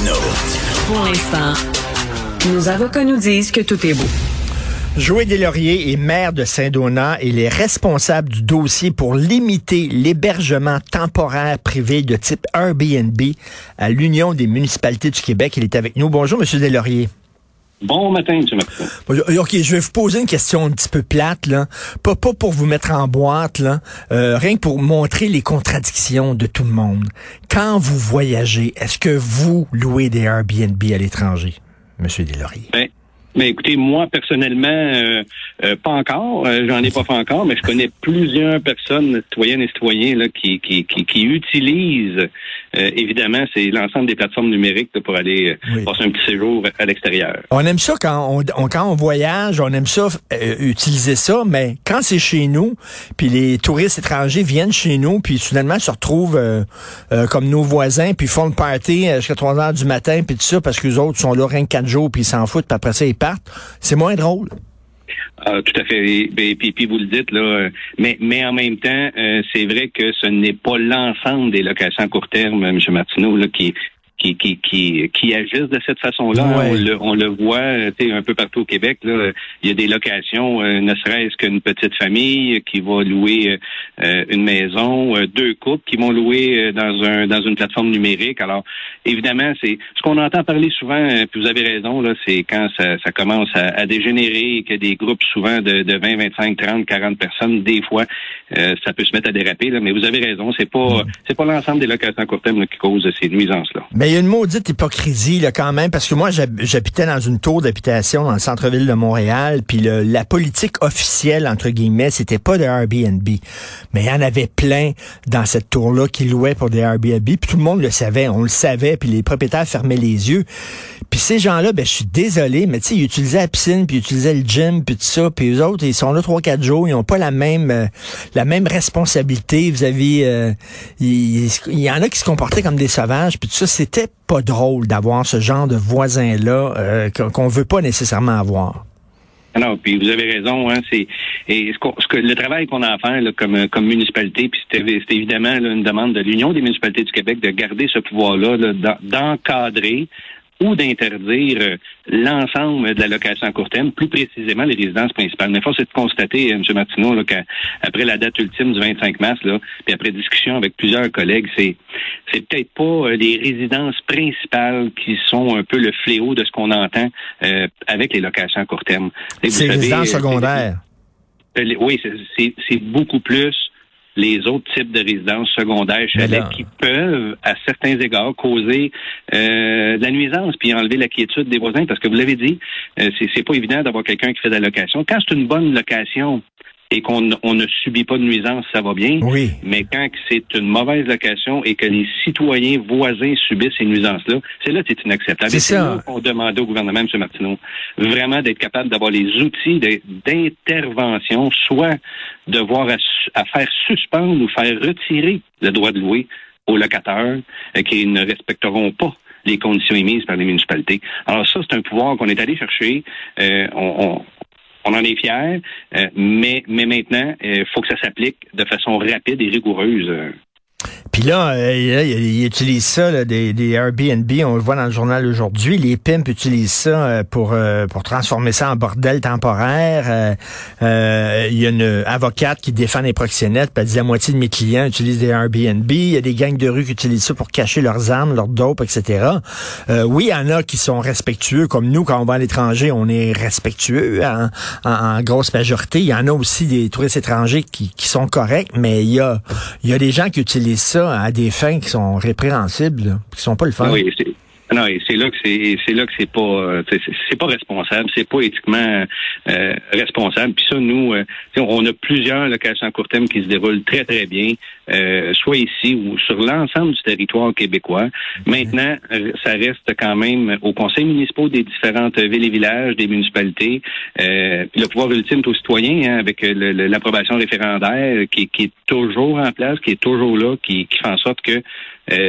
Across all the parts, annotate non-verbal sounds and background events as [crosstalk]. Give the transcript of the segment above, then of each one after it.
Martineau. Pour l'instant, nos avocats nous disent que tout est beau. Joël Deslauriers est maire de Saint-Donat et les responsables du dossier pour limiter l'hébergement temporaire privé de type Airbnb à l'Union des municipalités du Québec. Il est avec nous. Bonjour, Monsieur Deslauriers. Bon matin, M. Martin. OK, je vais vous poser une question un petit peu plate, là. Pas, pas pour vous mettre en boîte, là. Euh, rien que pour montrer les contradictions de tout le monde. Quand vous voyagez, est-ce que vous louez des Airbnb à l'étranger, M. Deslauriers? Ben, mais écoutez, moi personnellement, euh, euh, pas encore. Euh, j'en ai pas fait encore, mais je connais plusieurs personnes, citoyennes et citoyens, là, qui, qui, qui, qui utilisent évidemment c'est l'ensemble des plateformes numériques pour aller passer un petit séjour à l'extérieur. On aime ça quand on, quand on voyage, on aime ça utiliser ça, mais quand c'est chez nous, puis les touristes étrangers viennent chez nous, puis soudainement se retrouvent comme nos voisins, puis font le party jusqu'à 3 heures du matin, puis tout ça, parce que les autres sont là rien que 4 jours, puis ils s'en foutent, puis après ça, ils c'est moins drôle. Ah, tout à fait. Et, puis, vous le dites là, euh, mais mais en même temps, euh, c'est vrai que ce n'est pas l'ensemble des locations à court terme, M. Martineau, là, qui qui, qui, qui, qui agissent de cette façon-là. On, le, on le voit un peu partout au Québec. Là. Il y a des locations, euh, ne serait-ce qu'une petite famille qui va louer euh, une maison, euh, deux couples qui vont louer dans un dans une plateforme numérique. Alors, évidemment, c'est ce qu'on entend parler souvent, puis vous avez raison, là, c'est quand ça, ça commence à, dégénérer et que des groupes souvent de, de 20, 25, 30, 40 personnes, des fois, ça peut se mettre à déraper. Là, mais vous avez raison, c'est pas c'est pas l'ensemble des locations à court terme qui cause ces nuisances-là il y a une maudite hypocrisie là, quand même, parce que moi, j'habitais dans une tour d'habitation dans le centre-ville de Montréal, puis la politique officielle, entre guillemets, c'était pas de Airbnb. Mais il y en avait plein dans cette tour-là qui louaient pour des Airbnb, puis tout le monde le savait, on le savait, puis les propriétaires fermaient les yeux. Puis ces gens-là, ben je suis désolé, mais tu sais, ils utilisaient la piscine, puis ils utilisaient le gym, puis tout ça, puis eux autres, ils sont là trois, quatre jours, ils ont pas la même euh, la même responsabilité. Vous avez, euh, il, y en a qui se comportaient comme des sauvages, puis tout ça, c'était pas drôle d'avoir ce genre de voisin-là euh, qu'on veut pas nécessairement avoir. Non, puis vous avez raison. Hein, c'est et ce, que le travail qu'on a à faire comme comme municipalité, puis c'était évidemment une demande de l'Union des municipalités du Québec de garder ce pouvoir-là, d'encadrer ou d'interdire euh, l'ensemble de la location à court terme, plus précisément les résidences principales. Mais force est de constater, euh, M. Martineau, qu'après la date ultime du 25 mars, là, puis après discussion avec plusieurs collègues, c'est c'est peut-être pas euh, les résidences principales qui sont un peu le fléau de ce qu'on entend avec les locations à court terme. C'est les résidences secondaires. oui, c'est beaucoup plus les autres types de résidences secondaires chalets qui peuvent, à certains égards, causer euh, de la nuisance puis enlever la quiétude des voisins. Parce que vous l'avez dit, euh, c'est pas évident d'avoir quelqu'un qui fait de la location. Quand c'est une bonne location, et qu'on ne subit pas de nuisance, ça va bien. Oui. Mais quand c'est une mauvaise location et que les citoyens voisins subissent ces nuisances-là, c'est là que c'est inacceptable. C'est ça. On demandait au gouvernement, M. Martineau, vraiment d'être capable d'avoir les outils d'intervention, soit de voir à, faire suspendre ou faire retirer le droit de louer aux locataires euh, qui ne respecteront pas les conditions émises par les municipalités. Alors ça, c'est un pouvoir qu'on est allé chercher. Euh, on, on en est fiers, euh, mais, mais maintenant, il faut que ça s'applique de façon rapide et rigoureuse. Euh, puis là, euh, ils utilisent ça, des, des, Airbnb, on le voit dans le journal aujourd'hui. Les pimps utilisent ça euh, pour euh, pour transformer ça en bordel temporaire. il y a une avocate qui défend les proxénètes, puis elle dit la moitié de mes clients utilisent des Airbnb. Il y a des gangs de rue qui utilisent ça pour cacher leurs armes, leurs dopes, etc. oui, il y en a qui sont respectueux, comme nous, quand on va à l'étranger, on est respectueux hein, en, grosse majorité. Il y en a aussi des touristes étrangers qui, qui sont corrects, mais il y a, y a des gens qui utilisent ça à des fins qui sont répréhensibles, qui sont pas le fun. Oui, non, c'est là que c'est c'est là que c'est pas euh, c'est pas responsable, c'est pas éthiquement euh, responsable. Puis ça, nous, euh, on a plusieurs locations à court terme qui se déroulent très très bien, soit ici ou sur l'ensemble du territoire québécois. Maintenant, ça reste quand même au conseil municipal des différentes villes et villages, des municipalités. le pouvoir ultime aux citoyens hein, avec l'approbation référendaire qui, qui, est toujours en place, qui est toujours là, qui, qui fait en sorte que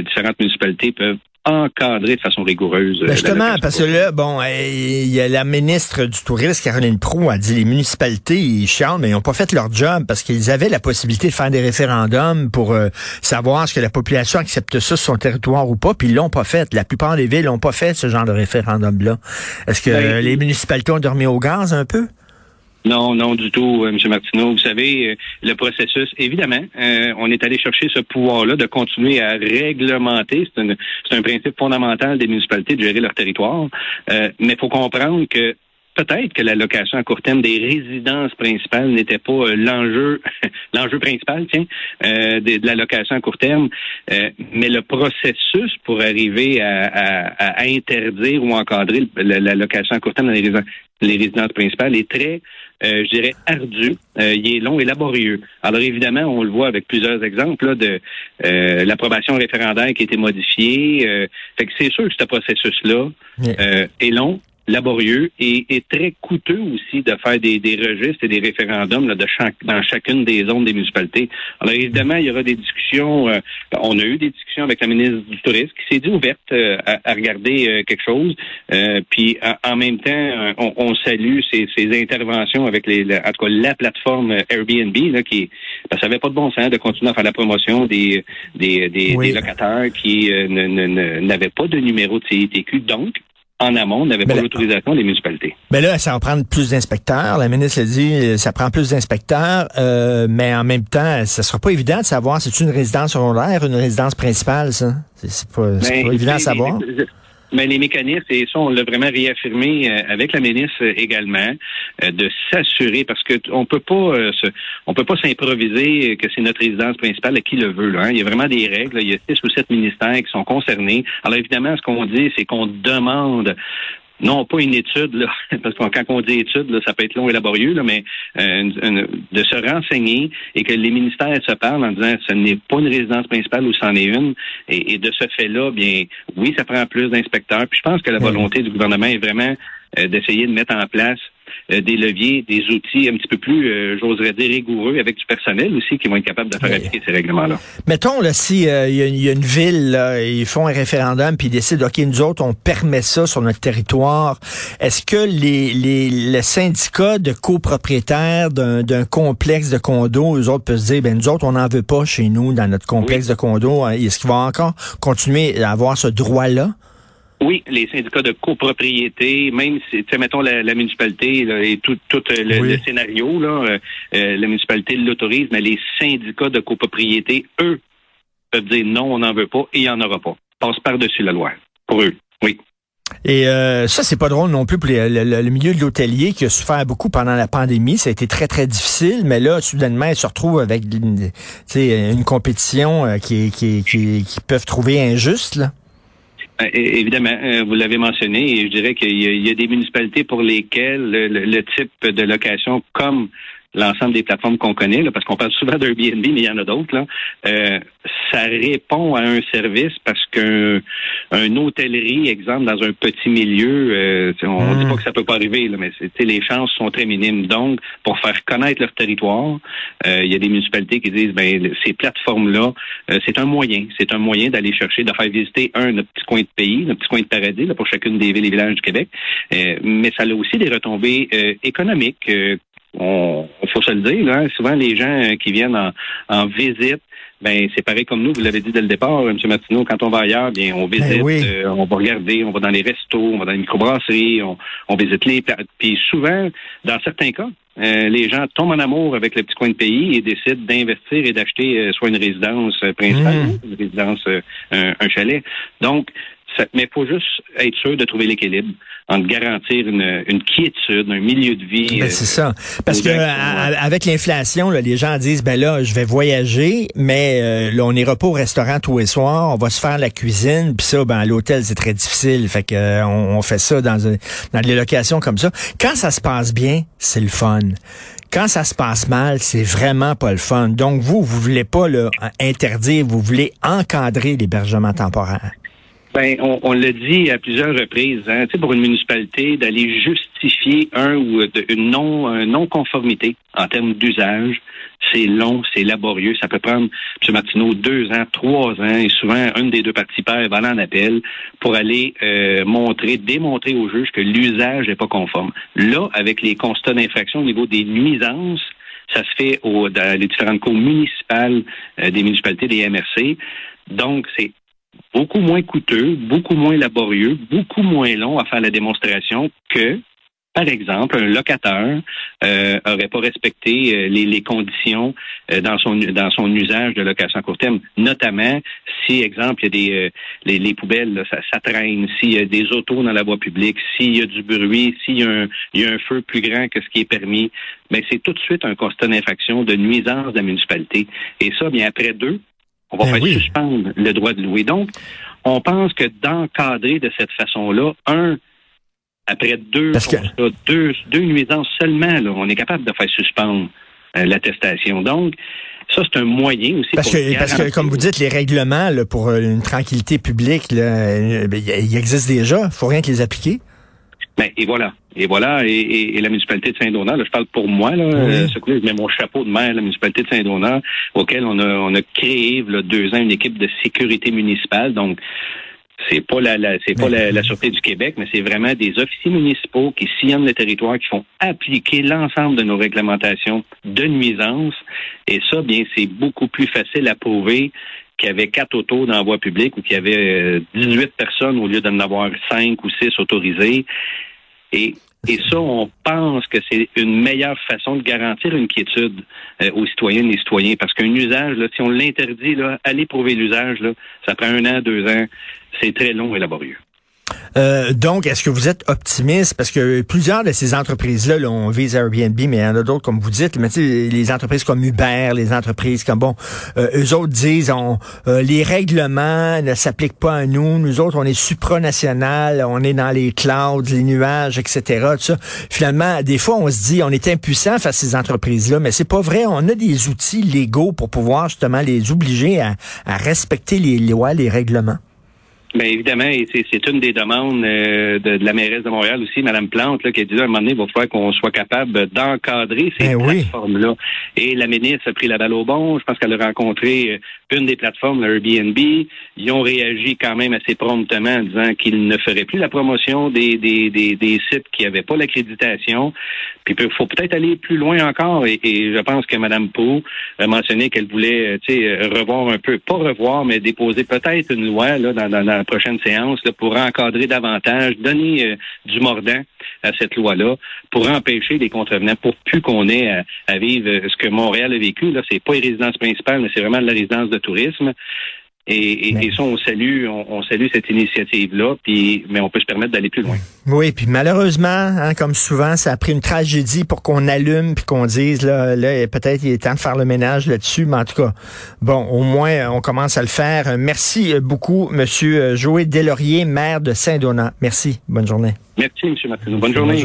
différentes municipalités peuvent encadrer de façon rigoureuse. Ben justement, parce que là, bon, il y a la ministre du Tourisme, Caroline Proux, a dit les municipalités, ils chialent, mais ils n'ont pas fait leur job parce qu'ils avaient la possibilité de faire des référendums pour savoir ce que la population accepte ça sur son territoire ou pas, puis ils l'ont pas fait. La plupart des villes n'ont pas fait ce genre de référendum-là. Est-ce que ben, les municipalités ont dormi au gaz un peu? Non, non, du tout, euh, M. Martineau. Vous savez, euh, le processus, évidemment, euh, on est allé chercher ce pouvoir-là de continuer à réglementer. C'est un, principe fondamental des municipalités de gérer leur territoire. mais il faut comprendre que peut-être que la location à court terme des résidences principales n'était pas l'enjeu [laughs] l'enjeu principal tiens de, la location à court terme mais le processus pour arriver à, interdire ou encadrer la, location à court terme dans les les résidences principales est très euh, je dirais, ardu. Euh, il est long et laborieux. Alors évidemment, on le voit avec plusieurs exemples là, de euh, l'approbation référendaire qui a été modifiée. fait que c'est sûr que ce processus-là est long, laborieux et, et, très coûteux aussi de faire des, des registres et des référendums là, de chaque, dans chacune des zones des municipalités. Alors évidemment, il y aura des discussions. Euh, on a eu des discussions avec la ministre du Tourisme qui s'est dit ouverte euh, à, regarder euh, quelque chose. puis en, même temps, on, on salue ces, ces, interventions avec les, la, en tout cas la plateforme Airbnb là, qui ben, ça n'avait pas de bon sens de continuer à faire la promotion des des, des, des locataires qui n'avaient pas de numéro de CITQ. Donc, en amont n'avait pas l'autorisation des municipalités. Mais là, ça va prendre plus d'inspecteurs. La ministre a dit, ça prend plus d'inspecteurs, euh, mais en même temps, ça sera pas évident de savoir si c'est une résidence secondaire, une résidence principale, ça? C'est pas, ben, pas évident à savoir. Mais les mécanismes, et ça, on l'a vraiment réaffirmé euh, avec la ministre également, euh, de s'assurer, parce que on peut pas euh, on peut pas s'improviser que c'est notre résidence principale à qui le veut. Là, hein. Il y a vraiment des règles. Il y a six ou sept ministères qui sont concernés. Alors évidemment, ce qu'on dit, c'est qu'on demande non pas une étude, là, [laughs] parce que quand on dit étude, là, ça peut être long et laborieux, là, mais euh, de se renseigner et que les ministères se parlent en disant ce n'est pas une résidence principale ou c'en est une. Et, de ce fait-là, bien, oui, ça prend plus d'inspecteurs. Puis je pense que la volonté du gouvernement est vraiment euh, d'essayer de mettre en place des leviers, des outils un petit peu plus, euh, j'oserais dire, rigoureux avec du personnel aussi qui vont être capables de faire appliquer ces règlements-là. Mettons, là, si euh, il y, a une ville, ils font un référendum puis ils décident, OK, nous autres, on permet ça sur notre territoire, est-ce que les, les, syndicats de copropriétaires d'un complexe de condos, eux autres peuvent se dire, ben nous autres, on n'en veut pas chez nous, dans notre complexe de condos. Est-ce qu'ils vont encore continuer à avoir ce droit-là? Oui, les syndicats de copropriété, même si, mettons la, municipalité et tout, tout euh, le, scénario, là, euh, euh, la municipalité l'autorise, mais les syndicats de copropriété, eux, peuvent dire non, on n'en veut pas et il n'y en aura pas. Passe par-dessus la loi. Pour eux, oui. Et ça, c'est pas drôle non plus pour le, milieu de l'hôtelier qui a souffert beaucoup pendant la pandémie. Ça a été très, très difficile, mais là, soudainement, ils se retrouvent avec une, une compétition qui, qui, qui, qui peuvent trouver injuste. Là. Euh, évidemment, euh, vous l'avez mentionné, et je dirais qu'il y, a des municipalités pour lesquelles le, type de location, comme l'ensemble des plateformes qu'on connaît, là, parce qu'on parle [laughs] souvent d'Airbnb, mais il y en a d'autres, là, euh, ça répond à un service parce qu'un un hôtellerie, exemple, dans un petit milieu, euh, on ne dit hmm. pas que ça peut pas arriver, là, mais les chances sont très minimes. Donc, pour faire connaître leur territoire, euh, il y a des municipalités qui disent, ben, ces plateformes-là, euh, c'est un moyen, c'est un moyen d'aller chercher, de faire visiter un, notre petit coin de pays, notre petit coin de paradis, là, pour chacune des villes et villages du Québec. mais ça a aussi des retombées économiques on, faut se le dire, là, souvent les gens euh, qui viennent en, en visite, ben c'est pareil comme nous, vous l'avez dit dès le départ, M. Martineau, quand on va ailleurs, bien on visite, ben euh, on va regarder, on va dans les restos, on va dans les microbrasseries, on, on visite les puis souvent, dans certains cas, euh, les gens tombent en amour avec le petit coin de pays et décident d'investir et d'acheter soit une résidence principale, mmh. une résidence, un, un, chalet. Donc, mais il faut juste être sûr de trouver l'équilibre entre garantir une, une, quiétude, un milieu de vie. Ben, c'est ça. Euh, Parce que avec l'inflation, les gens disent ben là, je vais voyager, mais euh, là, on n'ira pas au restaurant tous les soirs, on va se faire la cuisine, puis ça, ben à l'hôtel, c'est très difficile. Fait que euh, on, fait ça dans, dans des locations comme ça. Quand ça se passe bien, c'est le fun. Quand ça se passe mal, c'est vraiment pas le fun. Donc vous, vous voulez pas là, interdire, vous voulez encadrer l'hébergement temporaire. Ben, on, on l'a dit à plusieurs reprises, hein, pour une municipalité d'aller justifier un ou une non, non conformité en termes d'usage, c'est long, c'est laborieux. Ça peut prendre, M. Martineau, deux ans, trois ans, et souvent, une des deux parties pères va en appel pour aller euh, montrer, démontrer au juge que l'usage n'est pas conforme. Là, avec les constats d'infraction au niveau des nuisances, ça se fait au, dans les différentes cours municipales euh, des municipalités, des MRC. Donc, c'est beaucoup moins coûteux, beaucoup moins laborieux, beaucoup moins long à faire la démonstration que par exemple, un locataire euh, aurait pas respecté euh, les, conditions euh, dans son dans son usage de location à court terme, notamment si, exemple, il y a des euh, les, les, poubelles, ça, traîne, s'il y a des autos dans la voie publique, s'il y a du bruit, s'il y, a un, y a un feu plus grand que ce qui est permis, mais c'est tout de suite un constat d'infraction de nuisance de la municipalité. Et ça, bien après deux, on va ben faire suspendre le droit de louer. Donc, on pense que d'encadrer de cette façon-là, un, après deux, deux, deux nuisances seulement, là, on est capable de faire suspendre euh, l'attestation. Donc, ça, c'est un moyen aussi. Parce, que, parce que, comme vous dites, les règlements là, pour euh, une tranquillité publique, là, euh, ben, ils existent déjà. Il faut rien que les appliquer. Ben, et voilà. Et voilà. Et, et, la municipalité de Saint-Donat, je parle pour moi, là, oui. je mets mon chapeau de maire, la municipalité de Saint-Donat, auquel on a, on a créé là, deux ans une équipe de sécurité municipale. Donc, c'est pas la, c'est pas la, Sûreté du Québec, mais c'est vraiment des officiers municipaux qui sillonnent le territoire, qui font appliquer l'ensemble de nos réglementations de nuisance. Et ça, bien, c'est beaucoup plus facile à prouver qu'il y avait quatre autos dans la voie publique ou qu'il y avait 18 euh, personnes au lieu d'en avoir cinq ou six autorisées. Et et ça, on pense que c'est une meilleure façon de garantir une quiétude euh, aux citoyennes et citoyens. Parce qu'un usage, si on l'interdit, là, aller prouver l'usage, ça prend un an, deux ans. C'est très long et laborieux. Euh, donc, est-ce que vous êtes optimiste? Parce que plusieurs de ces entreprises-là, là, on Airbnb, mais il y en a d'autres, comme vous dites, les entreprises comme Uber, les entreprises comme, bon, euh, eux autres disent, on, euh, les règlements ne s'appliquent pas à nous. Nous autres, on est supranational, on est dans les clouds, les nuages, etc. Finalement, des fois, on se dit, on est impuissant face à ces entreprises-là, mais c'est pas vrai. On a des outils légaux pour pouvoir justement les obliger à, à respecter les lois, les règlements. Bien évidemment, c'est une des demandes euh, de, la mairesse de Montréal aussi, Mme Plante, là, qui a dit à un moment donné, il va falloir qu'on soit capable d'encadrer ces ben plateformes-là. Et la ministre a pris la balle au bon. Je pense qu'elle a rencontré euh, une des plateformes, Airbnb. Ils ont réagi quand même assez promptement en disant qu'ils ne feraient plus la promotion des, des, des, des sites qui n'avaient pas l'accréditation. Puis il faut peut-être aller plus loin encore. Et, je pense que Mme Pou a mentionné qu'elle voulait euh, revoir un peu, pas revoir, mais déposer peut-être une loi là, dans, dans, dans prochaine séance là, pour encadrer davantage, donner euh, du mordant à cette loi-là, pour empêcher les contrevenants, pour plus qu'on ait à, vivre euh, ce que Montréal a vécu. Là, c'est pas les résidences principales, mais c'est vraiment la résidence de tourisme. Et, et, ça, on salue, on, salue cette initiative-là, puis mais on peut se permettre d'aller plus loin. Oui, puis malheureusement, hein, comme souvent, ça a pris une tragédie pour qu'on allume puis qu'on dise là, là peut-être il est temps de faire le ménage là-dessus, mais en tout cas, bon, au moins on commence à le faire. Merci beaucoup, Monsieur Joël Delaurier, maire de Saint-Donat. Merci. Bonne journée. Merci, Monsieur Martineau. Bonne journée.